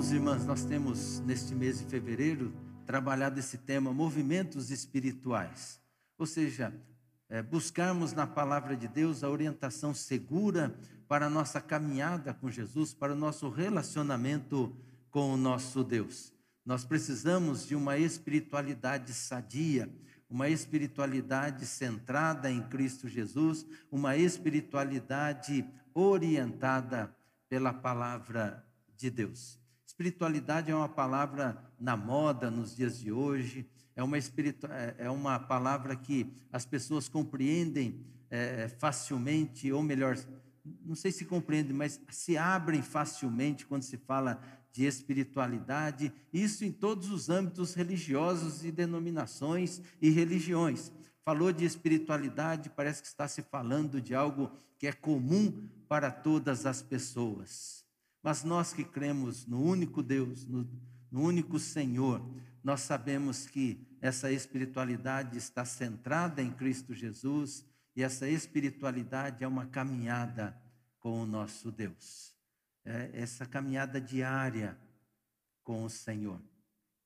Irmãos e irmãs, nós temos neste mês de fevereiro trabalhado esse tema movimentos espirituais, ou seja, é, buscarmos na palavra de Deus a orientação segura para a nossa caminhada com Jesus, para o nosso relacionamento com o nosso Deus. Nós precisamos de uma espiritualidade sadia, uma espiritualidade centrada em Cristo Jesus, uma espiritualidade orientada pela palavra de Deus. Espiritualidade é uma palavra na moda nos dias de hoje, é uma. É, é uma palavra que as pessoas compreendem é, facilmente, ou melhor, não sei se compreendem, mas se abrem facilmente quando se fala de espiritualidade, isso em todos os âmbitos religiosos e denominações e religiões. Falou de espiritualidade, parece que está se falando de algo que é comum para todas as pessoas. Mas nós que cremos no único Deus, no, no único Senhor, nós sabemos que essa espiritualidade está centrada em Cristo Jesus e essa espiritualidade é uma caminhada com o nosso Deus. É essa caminhada diária com o Senhor.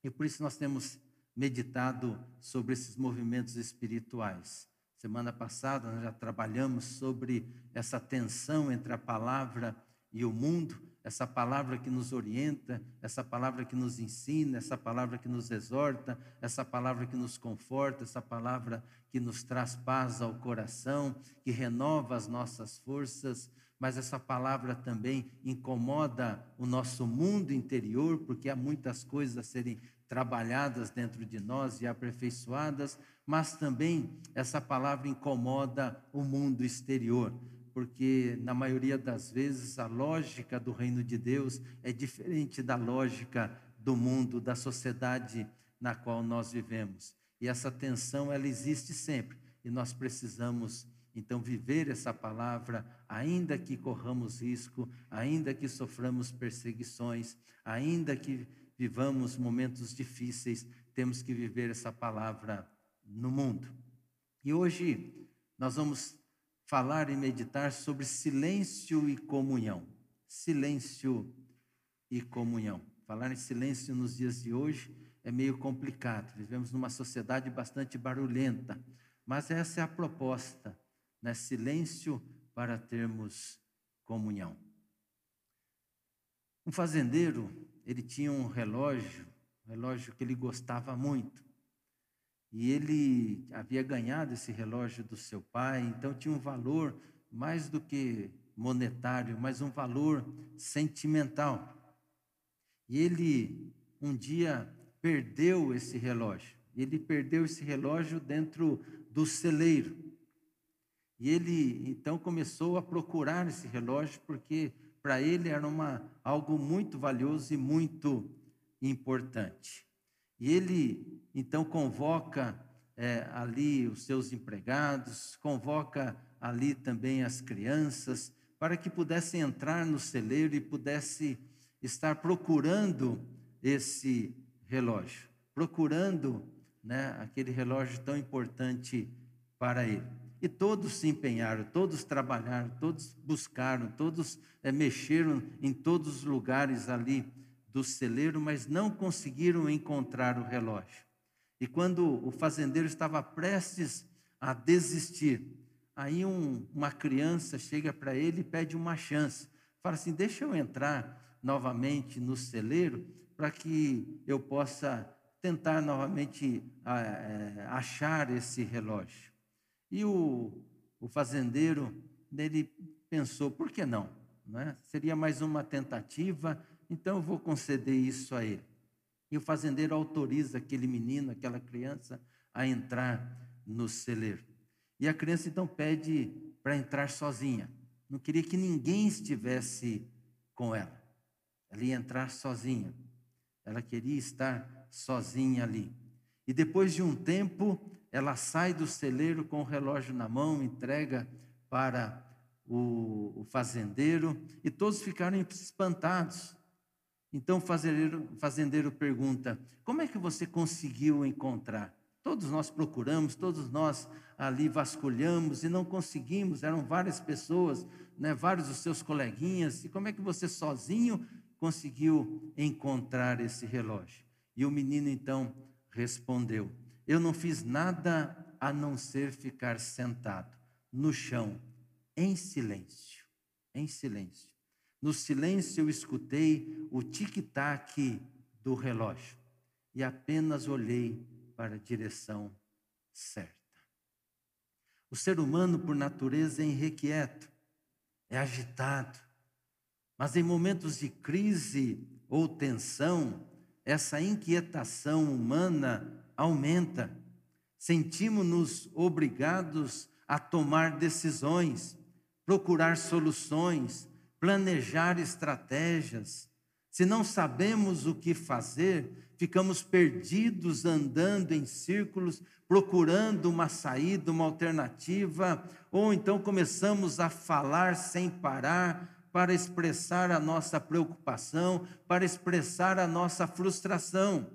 E por isso nós temos meditado sobre esses movimentos espirituais. Semana passada nós já trabalhamos sobre essa tensão entre a palavra e o mundo essa palavra que nos orienta, essa palavra que nos ensina, essa palavra que nos exorta, essa palavra que nos conforta, essa palavra que nos traz paz ao coração, que renova as nossas forças, mas essa palavra também incomoda o nosso mundo interior, porque há muitas coisas a serem trabalhadas dentro de nós e aperfeiçoadas, mas também essa palavra incomoda o mundo exterior porque na maioria das vezes a lógica do reino de Deus é diferente da lógica do mundo, da sociedade na qual nós vivemos. E essa tensão ela existe sempre, e nós precisamos então viver essa palavra, ainda que corramos risco, ainda que soframos perseguições, ainda que vivamos momentos difíceis, temos que viver essa palavra no mundo. E hoje nós vamos falar e meditar sobre silêncio e comunhão. Silêncio e comunhão. Falar em silêncio nos dias de hoje é meio complicado. Vivemos numa sociedade bastante barulhenta, mas essa é a proposta, né? Silêncio para termos comunhão. Um fazendeiro, ele tinha um relógio, um relógio que ele gostava muito. E ele havia ganhado esse relógio do seu pai, então tinha um valor mais do que monetário, mas um valor sentimental. E ele um dia perdeu esse relógio. Ele perdeu esse relógio dentro do celeiro. E ele então começou a procurar esse relógio porque para ele era uma, algo muito valioso e muito importante. E ele então convoca é, ali os seus empregados, convoca ali também as crianças, para que pudessem entrar no celeiro e pudesse estar procurando esse relógio, procurando né, aquele relógio tão importante para ele. E todos se empenharam, todos trabalharam, todos buscaram, todos é, mexeram em todos os lugares ali do celeiro, mas não conseguiram encontrar o relógio. E quando o fazendeiro estava prestes a desistir, aí um, uma criança chega para ele e pede uma chance. Fala assim: Deixa eu entrar novamente no celeiro para que eu possa tentar novamente é, achar esse relógio. E o, o fazendeiro, ele pensou: por que não? não é? Seria mais uma tentativa então eu vou conceder isso a ele. E o fazendeiro autoriza aquele menino, aquela criança, a entrar no celeiro. E a criança então pede para entrar sozinha. Não queria que ninguém estivesse com ela. Ela ia entrar sozinha. Ela queria estar sozinha ali. E depois de um tempo, ela sai do celeiro com o relógio na mão, entrega para o, fazendeiro, e todos ficaram espantados. Então o fazendeiro, fazendeiro pergunta: como é que você conseguiu encontrar? Todos nós procuramos, todos nós ali vasculhamos e não conseguimos. Eram várias pessoas, né, vários dos seus coleguinhas. E como é que você sozinho conseguiu encontrar esse relógio? E o menino então respondeu: Eu não fiz nada a não ser ficar sentado no chão, em silêncio, em silêncio. No silêncio eu escutei o tic-tac do relógio e apenas olhei para a direção certa. O ser humano, por natureza, é irrequieto, é agitado, mas em momentos de crise ou tensão, essa inquietação humana aumenta. Sentimos-nos obrigados a tomar decisões, procurar soluções, planejar estratégias. Se não sabemos o que fazer, ficamos perdidos andando em círculos, procurando uma saída, uma alternativa, ou então começamos a falar sem parar para expressar a nossa preocupação, para expressar a nossa frustração.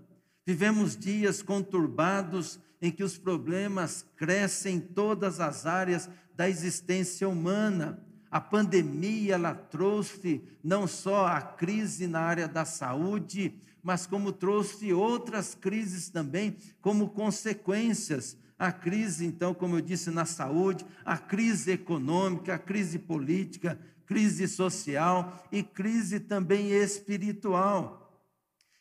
Vivemos dias conturbados em que os problemas crescem em todas as áreas da existência humana. A pandemia ela trouxe não só a crise na área da saúde, mas como trouxe outras crises também como consequências. A crise, então, como eu disse, na saúde, a crise econômica, a crise política, crise social e crise também espiritual.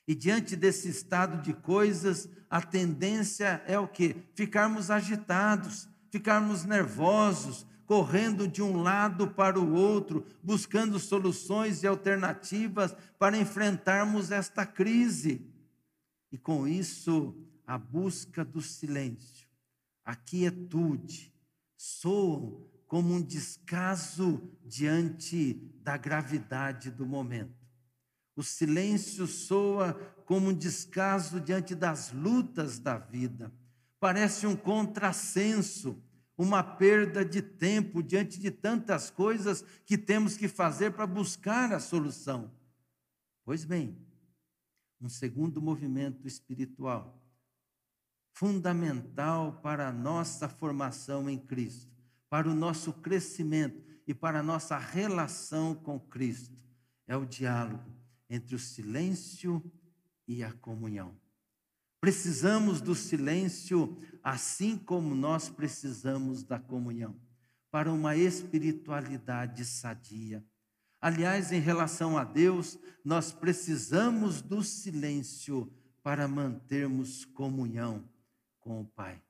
E diante desse estado de coisas, a tendência é o quê? Ficarmos agitados, ficarmos nervosos, correndo de um lado para o outro, buscando soluções e alternativas para enfrentarmos esta crise. E com isso, a busca do silêncio, a quietude, soam como um descaso diante da gravidade do momento. O silêncio soa como um descaso diante das lutas da vida. Parece um contrassenso, uma perda de tempo diante de tantas coisas que temos que fazer para buscar a solução. Pois bem, um segundo movimento espiritual, fundamental para a nossa formação em Cristo, para o nosso crescimento e para a nossa relação com Cristo, é o diálogo entre o silêncio e a comunhão. Precisamos do silêncio, assim como nós precisamos da comunhão, para uma espiritualidade sadia. Aliás, em relação a Deus, nós precisamos do silêncio para mantermos comunhão com o Pai.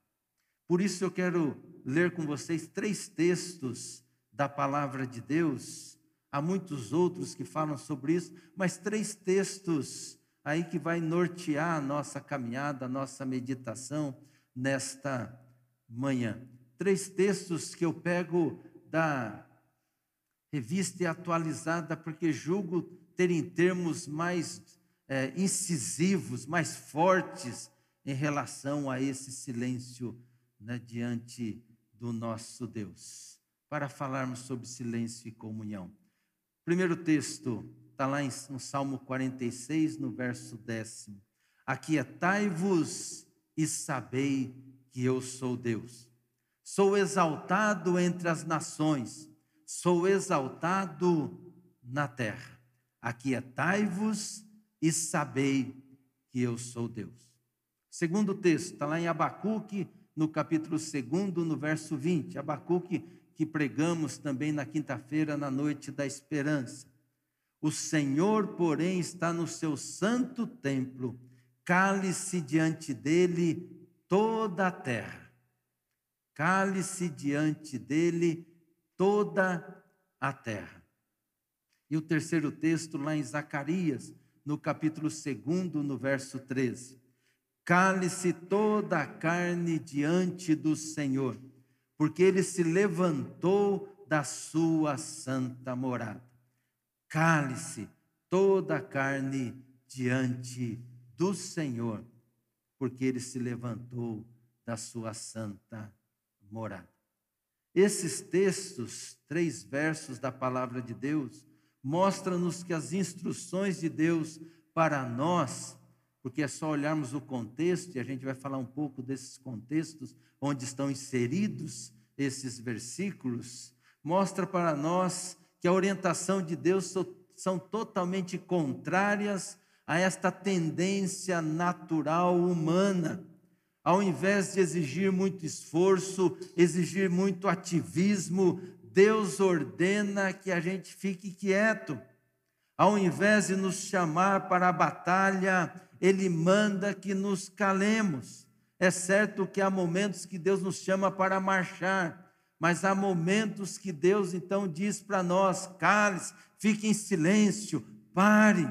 Por isso eu quero ler com vocês três textos da palavra de Deus Há muitos outros que falam sobre isso, mas três textos aí que vai nortear a nossa caminhada, a nossa meditação nesta manhã. Três textos que eu pego da revista atualizada, porque julgo terem termos mais é, incisivos, mais fortes em relação a esse silêncio né, diante do nosso Deus, para falarmos sobre silêncio e comunhão. Primeiro texto está lá no Salmo 46, no verso décimo. Aquietai-vos e sabei que eu sou Deus. Sou exaltado entre as nações, sou exaltado na terra. Aquietai-vos e sabei que eu sou Deus. Segundo texto, está lá em Abacuque, no capítulo 2, no verso 20. Abacuque que pregamos também na quinta-feira, na noite da esperança. O Senhor, porém, está no seu santo templo, cale-se diante dele toda a terra. Cale-se diante dele toda a terra. E o terceiro texto, lá em Zacarias, no capítulo 2, no verso 13. Cale-se toda a carne diante do Senhor porque ele se levantou da sua santa morada. Cale-se toda a carne diante do Senhor, porque ele se levantou da sua santa morada. Esses textos, três versos da palavra de Deus, mostram-nos que as instruções de Deus para nós porque é só olharmos o contexto, e a gente vai falar um pouco desses contextos onde estão inseridos esses versículos, mostra para nós que a orientação de Deus são totalmente contrárias a esta tendência natural humana. Ao invés de exigir muito esforço, exigir muito ativismo, Deus ordena que a gente fique quieto. Ao invés de nos chamar para a batalha, Ele manda que nos calemos. É certo que há momentos que Deus nos chama para marchar, mas há momentos que Deus então diz para nós: cale-se, fique em silêncio, pare.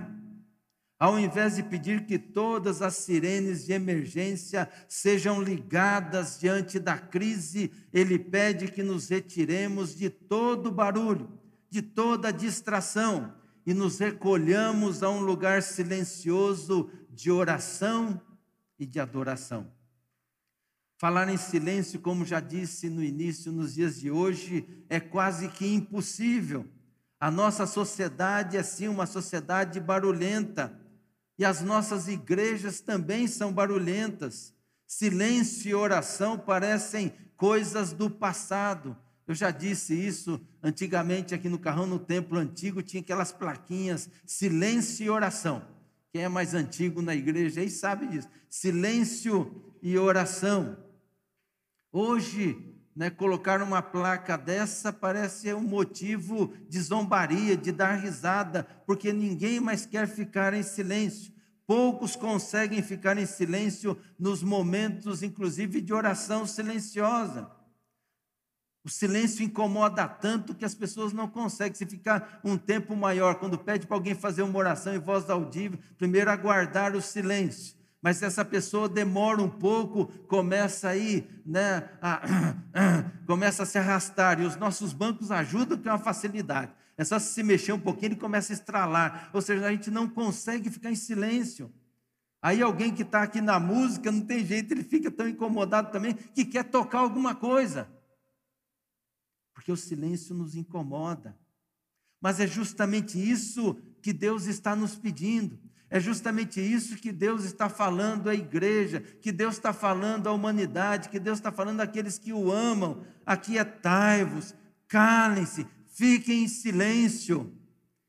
Ao invés de pedir que todas as sirenes de emergência sejam ligadas diante da crise, ele pede que nos retiremos de todo barulho, de toda distração e nos recolhamos a um lugar silencioso de oração e de adoração. Falar em silêncio, como já disse no início, nos dias de hoje, é quase que impossível. A nossa sociedade é sim uma sociedade barulhenta e as nossas igrejas também são barulhentas. Silêncio e oração parecem coisas do passado. Eu já disse isso antigamente aqui no Carrão, no templo antigo, tinha aquelas plaquinhas, silêncio e oração. Quem é mais antigo na igreja aí sabe disso. Silêncio e oração. Hoje, né, colocar uma placa dessa parece um motivo de zombaria, de dar risada, porque ninguém mais quer ficar em silêncio. Poucos conseguem ficar em silêncio nos momentos, inclusive, de oração silenciosa. O silêncio incomoda tanto que as pessoas não conseguem. Se ficar um tempo maior, quando pede para alguém fazer uma oração em voz audível, primeiro aguardar o silêncio. Mas essa pessoa demora um pouco, começa aí, né, a, começa a se arrastar. E os nossos bancos ajudam, é uma facilidade. É só se mexer um pouquinho, ele começa a estralar. Ou seja, a gente não consegue ficar em silêncio. Aí alguém que está aqui na música, não tem jeito, ele fica tão incomodado também, que quer tocar alguma coisa. Porque o silêncio nos incomoda. Mas é justamente isso que Deus está nos pedindo. É justamente isso que Deus está falando à igreja, que Deus está falando à humanidade, que Deus está falando àqueles que o amam. Aquietai-vos, calem-se, fiquem em silêncio.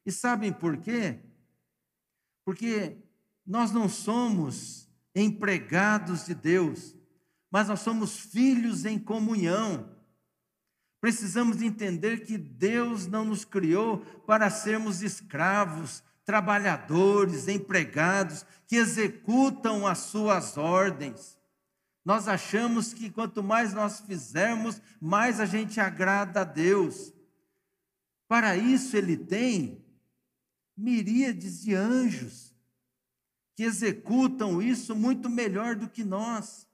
E sabem por quê? Porque nós não somos empregados de Deus, mas nós somos filhos em comunhão. Precisamos entender que Deus não nos criou para sermos escravos, trabalhadores, empregados, que executam as suas ordens. Nós achamos que quanto mais nós fizermos, mais a gente agrada a Deus. Para isso, Ele tem miríades de anjos que executam isso muito melhor do que nós.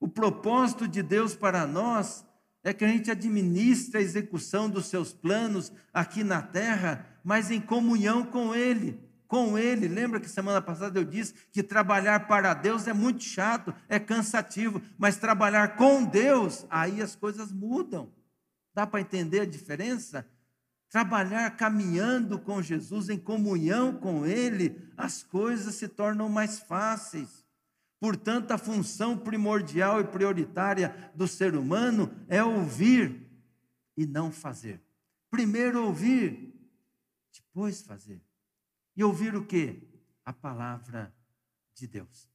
O propósito de Deus para nós é que a gente administre a execução dos seus planos aqui na terra mas em comunhão com Ele. Com Ele. Lembra que semana passada eu disse que trabalhar para Deus é muito chato, é cansativo, mas trabalhar com Deus, aí as coisas mudam. Dá para entender a diferença? Trabalhar caminhando com Jesus, em comunhão com Ele, as coisas se tornam mais fáceis. Portanto, a função primordial e prioritária do ser humano é ouvir e não fazer. Primeiro ouvir, depois fazer. E ouvir o quê? A palavra de Deus.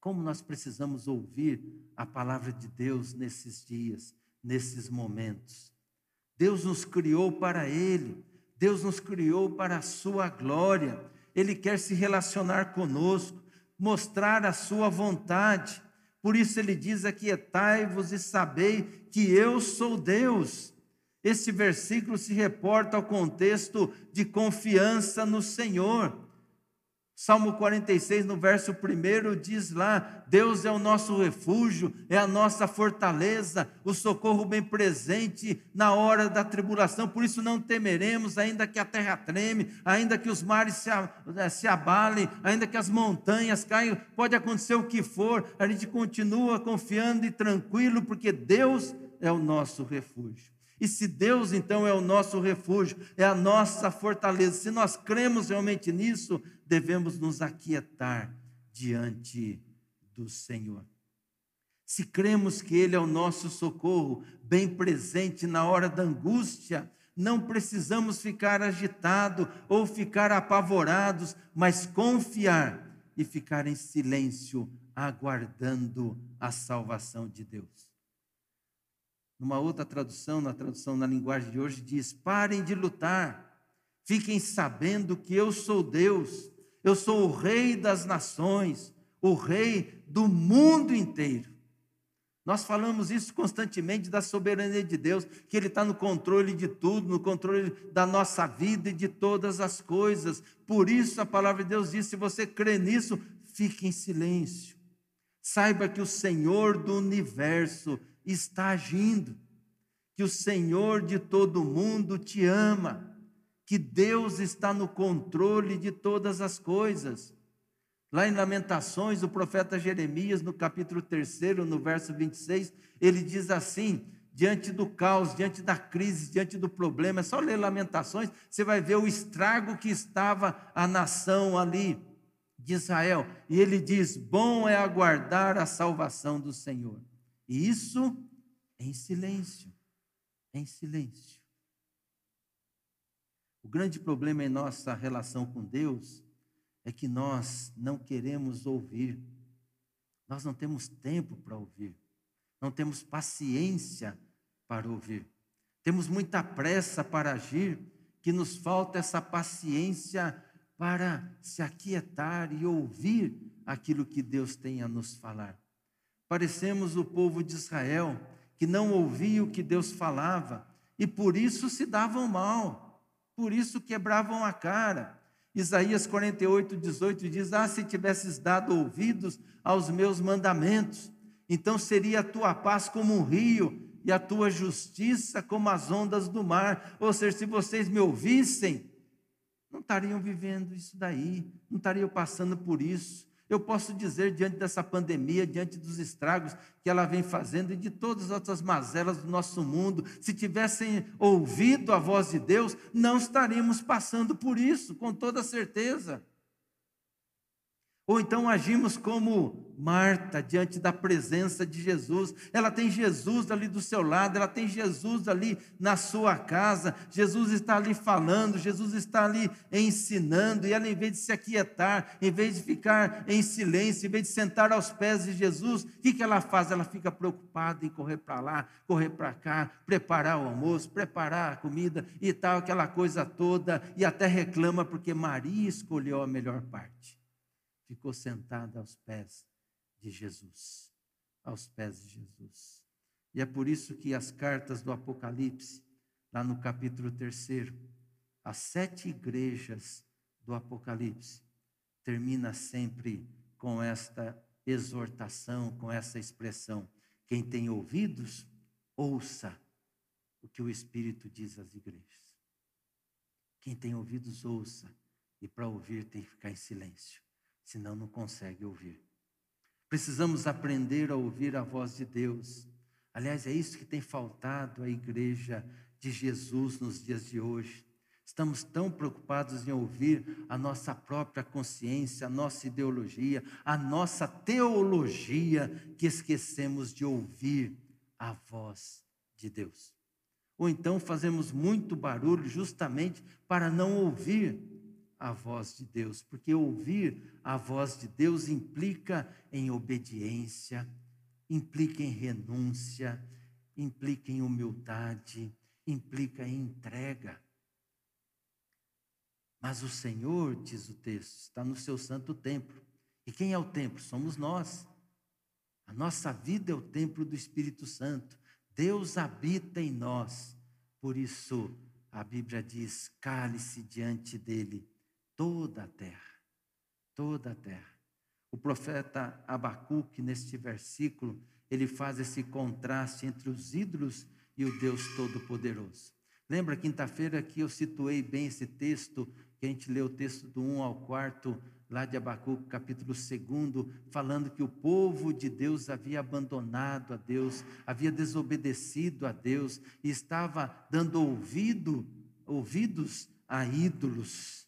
Como nós precisamos ouvir a palavra de Deus nesses dias, nesses momentos. Deus nos criou para Ele, Deus nos criou para a Sua glória. Ele quer se relacionar conosco, mostrar a Sua vontade. Por isso Ele diz: Aquietai-vos e sabei que eu sou Deus. Esse versículo se reporta ao contexto de confiança no Senhor. Salmo 46, no verso 1, diz lá: Deus é o nosso refúgio, é a nossa fortaleza, o socorro bem presente na hora da tribulação. Por isso não temeremos, ainda que a terra treme, ainda que os mares se, eh, se abalem, ainda que as montanhas caiam, pode acontecer o que for, a gente continua confiando e tranquilo, porque Deus é o nosso refúgio. E se Deus então é o nosso refúgio, é a nossa fortaleza, se nós cremos realmente nisso, devemos nos aquietar diante do Senhor. Se cremos que Ele é o nosso socorro, bem presente na hora da angústia, Não precisamos ficar agitados ou ficar apavorados, mas confiar e ficar em silêncio, aguardando a salvação de Deus. Numa outra tradução, na tradução na linguagem de hoje, diz: parem de lutar, fiquem sabendo que eu sou Deus, eu sou o Rei das nações, o Rei do mundo inteiro. Nós falamos isso constantemente da soberania de Deus, que Ele está no controle de tudo, no controle da nossa vida e de todas as coisas. Por isso a palavra de Deus diz: se você crê nisso, fique em silêncio. Saiba que o Senhor do universo está agindo, que o Senhor de todo mundo te ama, que Deus está no controle de todas as coisas. Lá em Lamentações, o profeta Jeremias, no capítulo 3, no verso 26, ele diz assim: diante do caos, diante da crise, diante do problema, é só ler Lamentações, você vai ver o estrago que estava a nação ali de Israel. E ele diz: bom é aguardar a salvação do Senhor. E isso em silêncio, em silêncio. O grande problema em nossa relação com Deus é que nós não queremos ouvir, nós não temos tempo para ouvir, não temos paciência para ouvir, temos muita pressa para agir, que nos falta essa paciência para se aquietar e ouvir aquilo que Deus tem a nos falar. Parecemos o povo de Israel, que não ouvia o que Deus falava e por isso se davam mal, por isso quebravam a cara, Isaías 48, 18 diz: Ah, se tivesses dado ouvidos aos meus mandamentos, então seria a tua paz como um rio e a tua justiça como as ondas do mar. Ou seja, se vocês me ouvissem, não estariam vivendo isso daí, não estariam passando por isso. Eu posso dizer, diante dessa pandemia, diante dos estragos que ela vem fazendo e de todas as outras mazelas do nosso mundo, se tivessem ouvido a voz de Deus, não estaríamos passando por isso, com toda certeza. Ou então agimos como Marta diante da presença de Jesus. Ela tem Jesus ali do seu lado, ela tem Jesus ali na sua casa. Jesus está ali falando, Jesus está ali ensinando. E ela, em vez de se aquietar, em vez de ficar em silêncio, em vez de sentar aos pés de Jesus, o que, que ela faz? Ela fica preocupada em correr para lá, correr para cá, preparar o almoço, preparar a comida e tal, aquela coisa toda. E até reclama porque Maria escolheu a melhor parte ficou sentada aos pés de Jesus. Aos pés de Jesus. E é por isso que as cartas do Apocalipse, lá no capítulo 3, as sete igrejas do Apocalipse, termina sempre com esta exortação, com essa expressão: quem tem ouvidos, ouça o que o Espírito diz às igrejas. Quem tem ouvidos, ouça, e para ouvir tem que ficar em silêncio senão não consegue ouvir. Precisamos aprender a ouvir a voz de Deus. Aliás, é isso que tem faltado à igreja de Jesus nos dias de hoje. Estamos tão preocupados em ouvir a nossa própria consciência, a nossa ideologia, a nossa teologia, que esquecemos de ouvir a voz de Deus. Ou então fazemos muito barulho justamente para não ouvir a voz de Deus, porque ouvir a voz de Deus implica em obediência, implica em renúncia, implica em humildade, implica em entrega. Mas o Senhor, diz o texto, está no seu santo templo. E quem é o templo? Somos nós. A nossa vida é o templo do Espírito Santo. Deus habita em nós. Por isso, a Bíblia diz: cale-se diante dele toda a terra, toda a terra. O profeta Abacuque, neste versículo, ele faz esse contraste entre os ídolos e o Deus Todo-Poderoso. Lembra quinta-feira que eu situei bem esse texto, que a gente leu o texto do 1 ao 4, lá de Abacuque, capítulo 2, falando que o povo de Deus havia abandonado a Deus, havia desobedecido a Deus e estava dando ouvido, ouvidos a ídolos.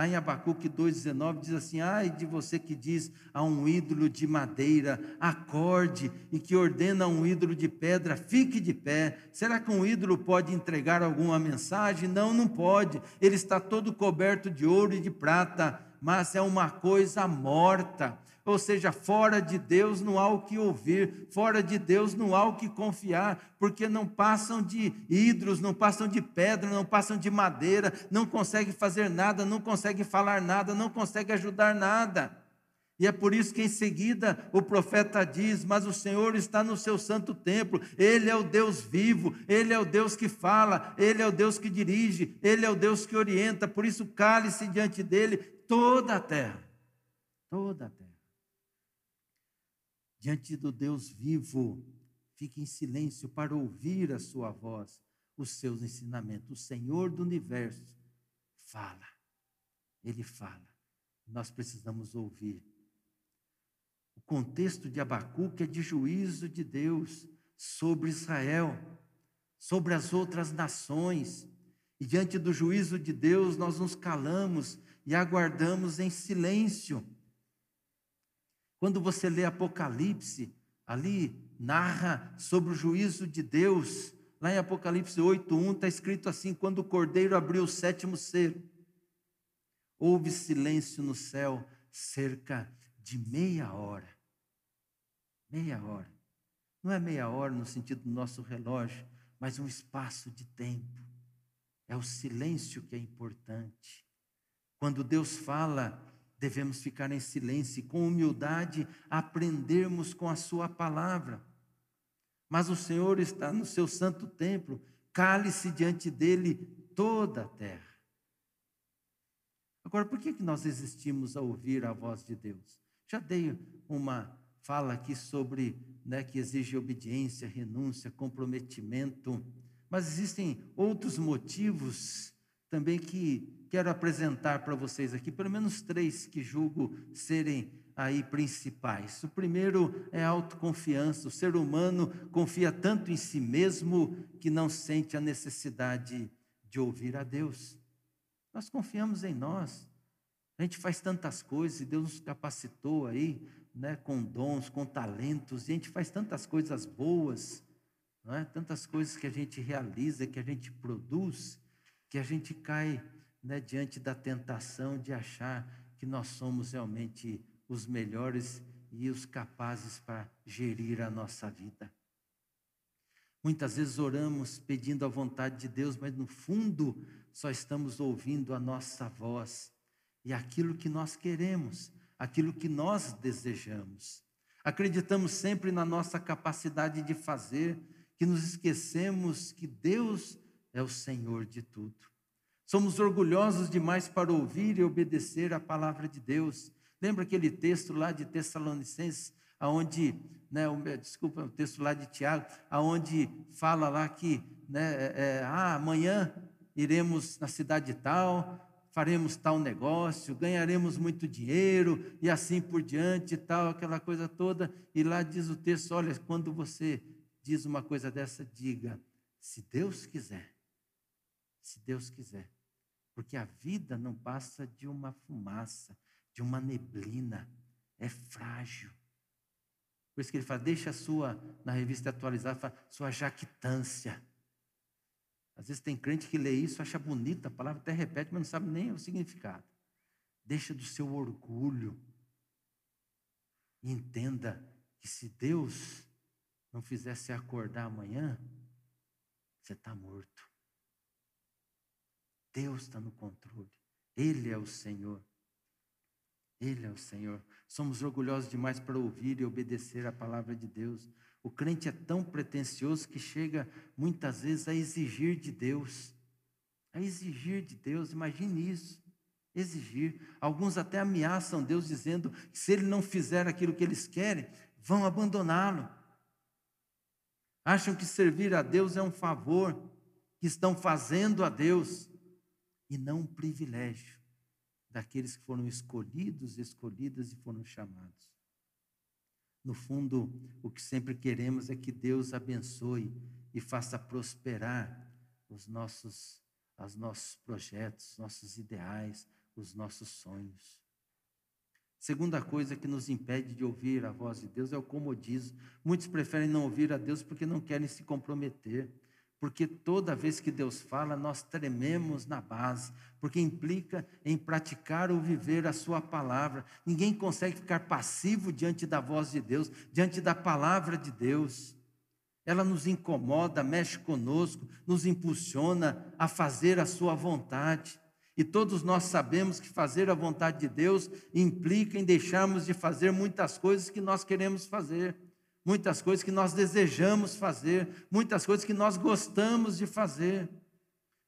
Lá em Abacuque 2,19 diz assim: Ai de você que diz a um ídolo de madeira, acorde, e que ordena a um ídolo de pedra, fique de pé. Será que um ídolo pode entregar alguma mensagem? Não, não pode. Ele está todo coberto de ouro e de prata, mas é uma coisa morta ou seja, fora de Deus não há o que ouvir, fora de Deus não há o que confiar, porque não passam de ídolos, não passam de pedra, não passam de madeira, não conseguem fazer nada, não conseguem falar nada, não conseguem ajudar nada. E é por isso que em seguida o profeta diz: Mas o Senhor está no seu santo templo, Ele é o Deus vivo, Ele é o Deus que fala, Ele é o Deus que dirige, Ele é o Deus que orienta, por isso cale-se diante dele toda a terra. Toda a terra diante do Deus vivo, fique em silêncio para ouvir a sua voz, os seus ensinamentos. O Senhor do universo fala, ele fala. Nós precisamos ouvir. O contexto de Abacuque é de juízo de Deus sobre Israel, sobre as outras nações. E diante do juízo de Deus, nós nos calamos e aguardamos em silêncio. Quando você lê Apocalipse, ali narra sobre o juízo de Deus. Lá em Apocalipse 8:1 está escrito assim: quando o cordeiro abriu o sétimo selo, houve silêncio no céu cerca de meia hora. Meia hora. Não é meia hora no sentido do nosso relógio, mas um espaço de tempo. É o silêncio que é importante. Quando Deus fala, devemos ficar em silêncio com humildade, aprendermos com a Sua palavra. Mas o Senhor está no seu santo templo, cale-se diante dele toda a terra. Agora, por que, que nós existimos a ouvir a voz de Deus? Já dei uma fala aqui sobre né, que exige obediência, renúncia, comprometimento, mas existem outros motivos também que quero apresentar para vocês aqui, pelo menos três que julgo serem aí principais. O primeiro é autoconfiança. O ser humano confia tanto em si mesmo que não sente a necessidade de ouvir a Deus. Nós confiamos em nós. A gente faz tantas coisas e Deus nos capacitou aí, né, com dons, com talentos, e a gente faz tantas coisas boas, não é? tantas coisas que a gente realiza, que a gente produz, que a gente cai né, diante da tentação de achar que nós somos realmente os melhores e os capazes para gerir a nossa vida. Muitas vezes oramos pedindo a vontade de Deus, mas no fundo só estamos ouvindo a nossa voz e aquilo que nós queremos, aquilo que nós desejamos. Acreditamos sempre na nossa capacidade de fazer, que nos esquecemos que Deus é o Senhor de tudo. Somos orgulhosos demais para ouvir e obedecer a palavra de Deus. Lembra aquele texto lá de Tessalonicenses, aonde, né, desculpa, o texto lá de Tiago, aonde fala lá que, né, é, é, ah, amanhã iremos na cidade tal, faremos tal negócio, ganharemos muito dinheiro e assim por diante, tal, aquela coisa toda. E lá diz o texto: olha, quando você diz uma coisa dessa, diga, se Deus quiser, se Deus quiser. Porque a vida não passa de uma fumaça, de uma neblina, é frágil. Por isso que ele fala, deixa a sua, na revista atualizada, fala, sua jactância. Às vezes tem crente que lê isso, acha bonita, a palavra até repete, mas não sabe nem o significado. Deixa do seu orgulho. E entenda que se Deus não fizesse acordar amanhã, você está morto. Deus está no controle. Ele é o Senhor. Ele é o Senhor. Somos orgulhosos demais para ouvir e obedecer a palavra de Deus. O crente é tão pretensioso que chega muitas vezes a exigir de Deus. A exigir de Deus, imagine isso. Exigir. Alguns até ameaçam Deus dizendo que se ele não fizer aquilo que eles querem, vão abandoná-lo. Acham que servir a Deus é um favor que estão fazendo a Deus e não um privilégio daqueles que foram escolhidos, escolhidas e foram chamados. No fundo, o que sempre queremos é que Deus abençoe e faça prosperar os nossos, os nossos projetos, nossos ideais, os nossos sonhos. Segunda coisa que nos impede de ouvir a voz de Deus é o comodismo. Muitos preferem não ouvir a Deus porque não querem se comprometer. Porque toda vez que Deus fala, nós trememos na base, porque implica em praticar ou viver a Sua palavra. Ninguém consegue ficar passivo diante da voz de Deus, diante da palavra de Deus. Ela nos incomoda, mexe conosco, nos impulsiona a fazer a Sua vontade. E todos nós sabemos que fazer a vontade de Deus implica em deixarmos de fazer muitas coisas que nós queremos fazer, muitas coisas que nós desejamos fazer, muitas coisas que nós gostamos de fazer.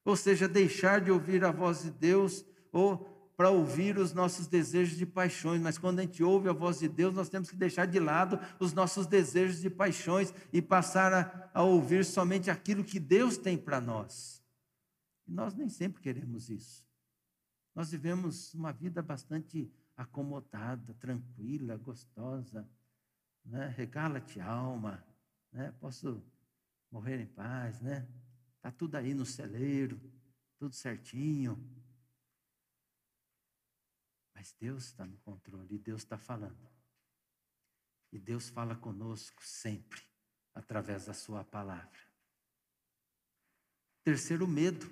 Ou seja, deixar de ouvir a voz de Deus ou para ouvir os nossos desejos de paixões, mas quando a gente ouve a voz de Deus, nós temos que deixar de lado os nossos desejos de paixões e passar a, a ouvir somente aquilo que Deus tem para nós. E nós nem sempre queremos isso. Nós vivemos uma vida bastante acomodada, tranquila, gostosa. Né? Regala-te alma, né? posso morrer em paz, né? Está tudo aí no celeiro, tudo certinho. Mas Deus está no controle, e Deus está falando. E Deus fala conosco sempre, através da Sua palavra. Terceiro, medo.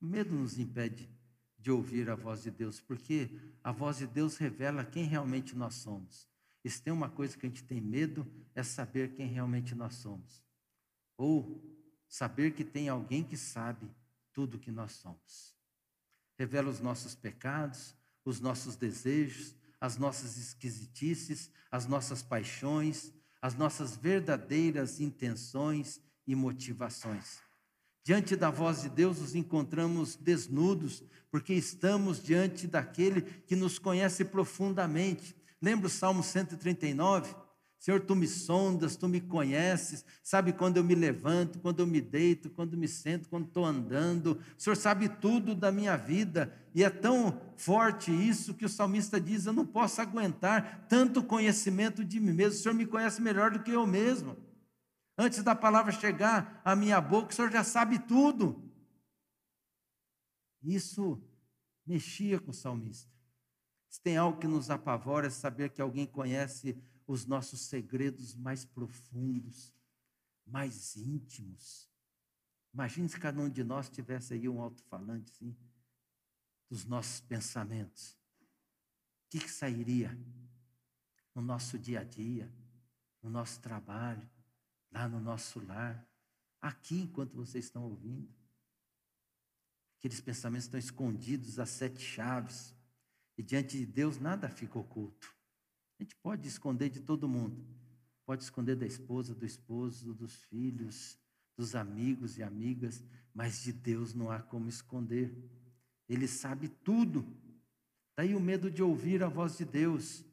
O medo nos impede de ouvir a voz de Deus, porque a voz de Deus revela quem realmente nós somos. E se tem uma coisa que a gente tem medo, é saber quem realmente nós somos. Ou saber que tem alguém que sabe tudo que nós somos. Revela os nossos pecados, os nossos desejos, as nossas esquisitices, as nossas paixões, as nossas verdadeiras intenções e motivações. Diante da voz de Deus, nos encontramos desnudos, porque estamos diante daquele que nos conhece profundamente. Lembra o Salmo 139? Senhor, tu me sondas, tu me conheces, sabe quando eu me levanto, quando eu me deito, quando me sento, quando estou andando. O Senhor sabe tudo da minha vida. E é tão forte isso que o salmista diz: Eu não posso aguentar tanto conhecimento de mim mesmo. O Senhor me conhece melhor do que eu mesmo. Antes da palavra chegar à minha boca, o Senhor já sabe tudo. Isso mexia com o salmista. Se tem algo que nos apavora é saber que alguém conhece os nossos segredos mais profundos, mais íntimos. Imagine se cada um de nós tivesse aí um alto-falante assim, dos nossos pensamentos. O que, que sairia no nosso dia a dia, no nosso trabalho, lá no nosso lar, aqui enquanto vocês estão ouvindo. Aqueles pensamentos estão escondidos às sete chaves. E diante de Deus nada fica oculto. A gente pode esconder de todo mundo. Pode esconder da esposa, do esposo, dos filhos, dos amigos e amigas, mas de Deus não há como esconder. Ele sabe tudo. Daí o medo de ouvir a voz de Deus.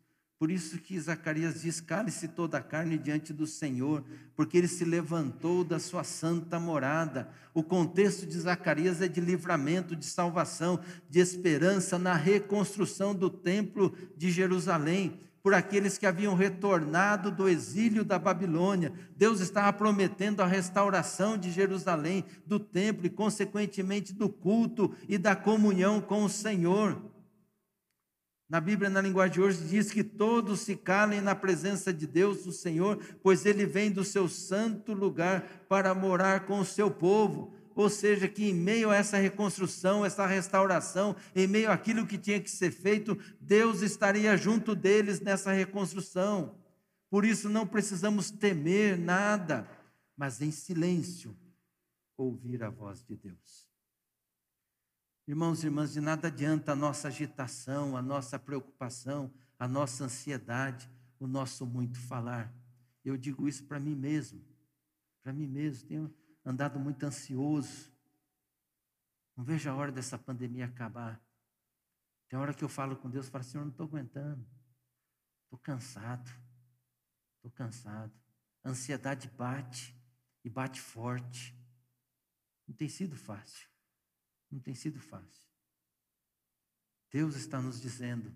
Por isso que Zacarias diz: cale-se toda a carne diante do Senhor, porque ele se levantou da sua santa morada. O contexto de Zacarias é de livramento, de salvação, de esperança na reconstrução do templo de Jerusalém. Por aqueles que haviam retornado do exílio da Babilônia, Deus estava prometendo a restauração de Jerusalém, do templo e, consequentemente, do culto e da comunhão com o Senhor. Na Bíblia, na linguagem de hoje, diz que todos se calem na presença de Deus, o Senhor, pois ele vem do seu santo lugar para morar com o seu povo. Ou seja, que em meio a essa reconstrução, essa restauração, em meio àquilo que tinha que ser feito, Deus estaria junto deles nessa reconstrução. Por isso não precisamos temer nada, mas em silêncio ouvir a voz de Deus. Irmãos e irmãs, de nada adianta a nossa agitação, a nossa preocupação, a nossa ansiedade, o nosso muito falar. Eu digo isso para mim mesmo, para mim mesmo. Tenho andado muito ansioso. Não vejo a hora dessa pandemia acabar. Tem hora que eu falo com Deus, falo, Senhor, não estou aguentando. Estou cansado. Estou cansado. A ansiedade bate e bate forte. Não tem sido fácil. Não tem sido fácil. Deus está nos dizendo,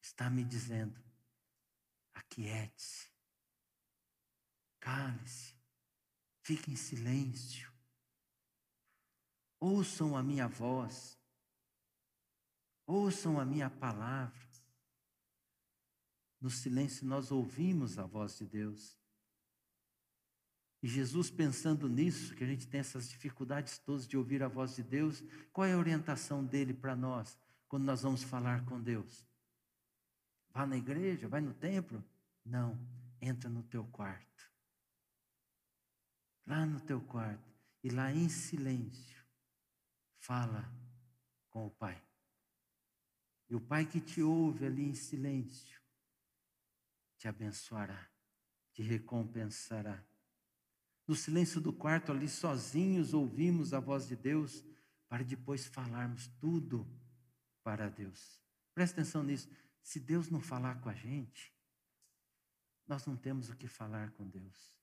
está me dizendo, aquiete-se, cale-se, fique em silêncio, ouçam a minha voz. ouçam a minha palavra. No silêncio nós ouvimos a voz de Deus. E Jesus, pensando nisso, que a gente tem essas dificuldades todas de ouvir a voz de Deus, qual é a orientação dele para nós quando nós vamos falar com Deus? Vá na igreja, vai no templo? Não, entra no teu quarto. Lá no teu quarto. E lá em silêncio, fala com o Pai. E o Pai que te ouve ali em silêncio, te abençoará, te recompensará no silêncio do quarto, ali sozinhos, ouvimos a voz de Deus para depois falarmos tudo para Deus. Presta atenção nisso. Se Deus não falar com a gente, nós não temos o que falar com Deus.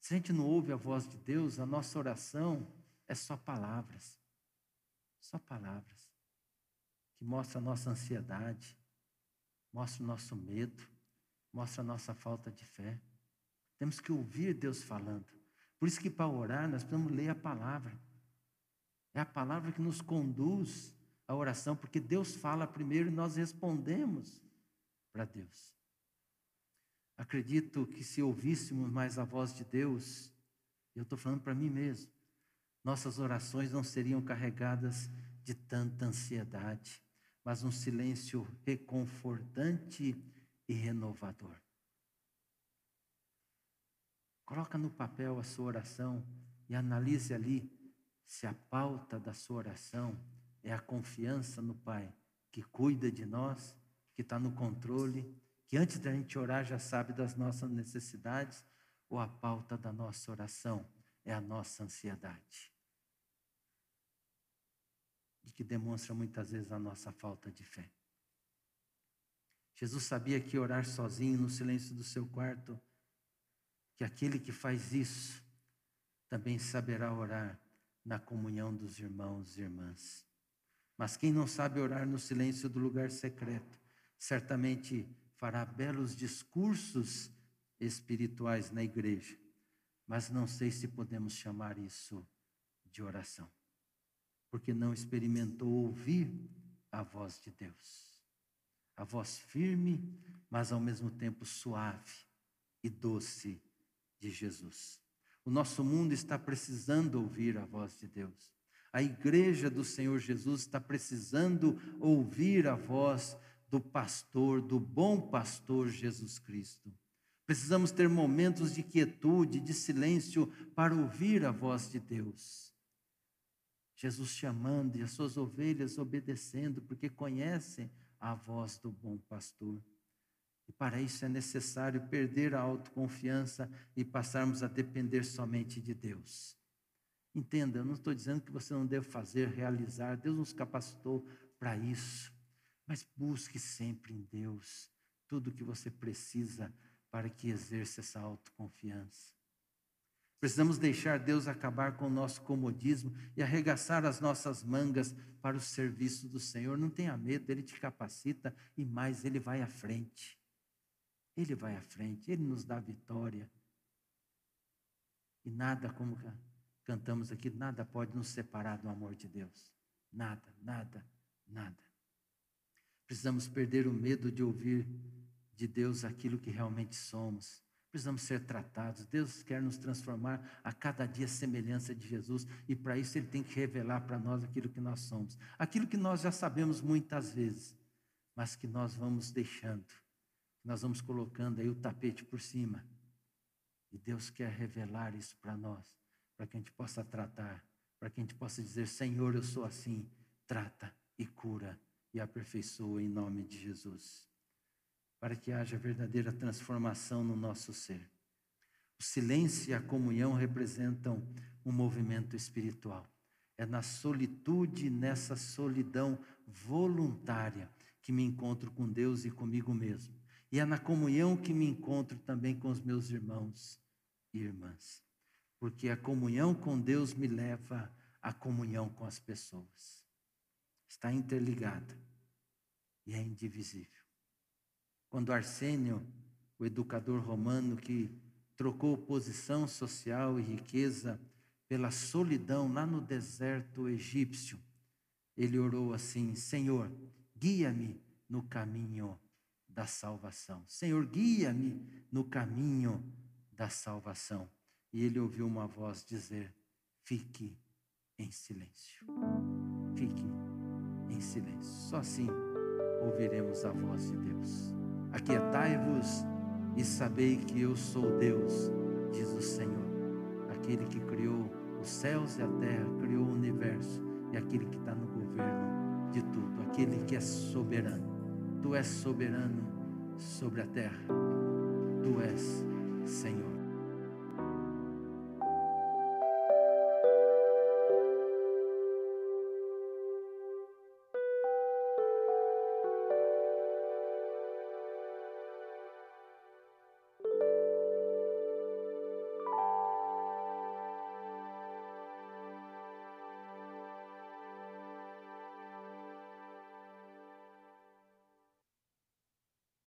Se a gente não ouve a voz de Deus, a nossa oração é só palavras. Só palavras. Que mostra a nossa ansiedade, mostra o nosso medo, mostra a nossa falta de fé. Temos que ouvir Deus falando. Por isso que para orar nós precisamos ler a palavra. É a palavra que nos conduz à oração, porque Deus fala primeiro e nós respondemos para Deus. Acredito que se ouvíssemos mais a voz de Deus, eu estou falando para mim mesmo, nossas orações não seriam carregadas de tanta ansiedade, mas um silêncio reconfortante e renovador. Coloca no papel a sua oração e analise ali se a pauta da sua oração é a confiança no Pai, que cuida de nós, que está no controle, que antes da gente orar já sabe das nossas necessidades, ou a pauta da nossa oração é a nossa ansiedade. E que demonstra muitas vezes a nossa falta de fé. Jesus sabia que orar sozinho no silêncio do seu quarto que aquele que faz isso também saberá orar na comunhão dos irmãos e irmãs. Mas quem não sabe orar no silêncio do lugar secreto, certamente fará belos discursos espirituais na igreja, mas não sei se podemos chamar isso de oração, porque não experimentou ouvir a voz de Deus. A voz firme, mas ao mesmo tempo suave e doce de Jesus. O nosso mundo está precisando ouvir a voz de Deus. A igreja do Senhor Jesus está precisando ouvir a voz do pastor, do bom pastor Jesus Cristo. Precisamos ter momentos de quietude, de silêncio para ouvir a voz de Deus. Jesus chamando e as suas ovelhas obedecendo, porque conhecem a voz do bom pastor. E para isso é necessário perder a autoconfiança e passarmos a depender somente de Deus. Entenda, eu não estou dizendo que você não deve fazer, realizar, Deus nos capacitou para isso. Mas busque sempre em Deus tudo o que você precisa para que exerça essa autoconfiança. Precisamos deixar Deus acabar com o nosso comodismo e arregaçar as nossas mangas para o serviço do Senhor. Não tenha medo, Ele te capacita e mais, Ele vai à frente. Ele vai à frente, Ele nos dá vitória. E nada, como cantamos aqui, nada pode nos separar do amor de Deus. Nada, nada, nada. Precisamos perder o medo de ouvir de Deus aquilo que realmente somos. Precisamos ser tratados. Deus quer nos transformar a cada dia semelhança de Jesus e para isso Ele tem que revelar para nós aquilo que nós somos. Aquilo que nós já sabemos muitas vezes, mas que nós vamos deixando nós vamos colocando aí o tapete por cima. E Deus quer revelar isso para nós, para que a gente possa tratar, para que a gente possa dizer: Senhor, eu sou assim, trata e cura e aperfeiçoa em nome de Jesus. Para que haja verdadeira transformação no nosso ser. O silêncio e a comunhão representam um movimento espiritual. É na solitude, nessa solidão voluntária, que me encontro com Deus e comigo mesmo. E é na comunhão que me encontro também com os meus irmãos e irmãs. Porque a comunhão com Deus me leva à comunhão com as pessoas. Está interligada e é indivisível. Quando Arsênio, o educador romano que trocou posição social e riqueza pela solidão lá no deserto egípcio, ele orou assim: Senhor, guia-me no caminho da salvação. Senhor, guia-me no caminho da salvação. E ele ouviu uma voz dizer: Fique em silêncio. Fique em silêncio. Só assim ouviremos a voz de Deus. Aquietai-vos e sabei que eu sou Deus, diz o Senhor, aquele que criou os céus e a terra, criou o universo e aquele que está no governo de tudo, aquele que é soberano. Tu és soberano sobre a terra, tu és Senhor.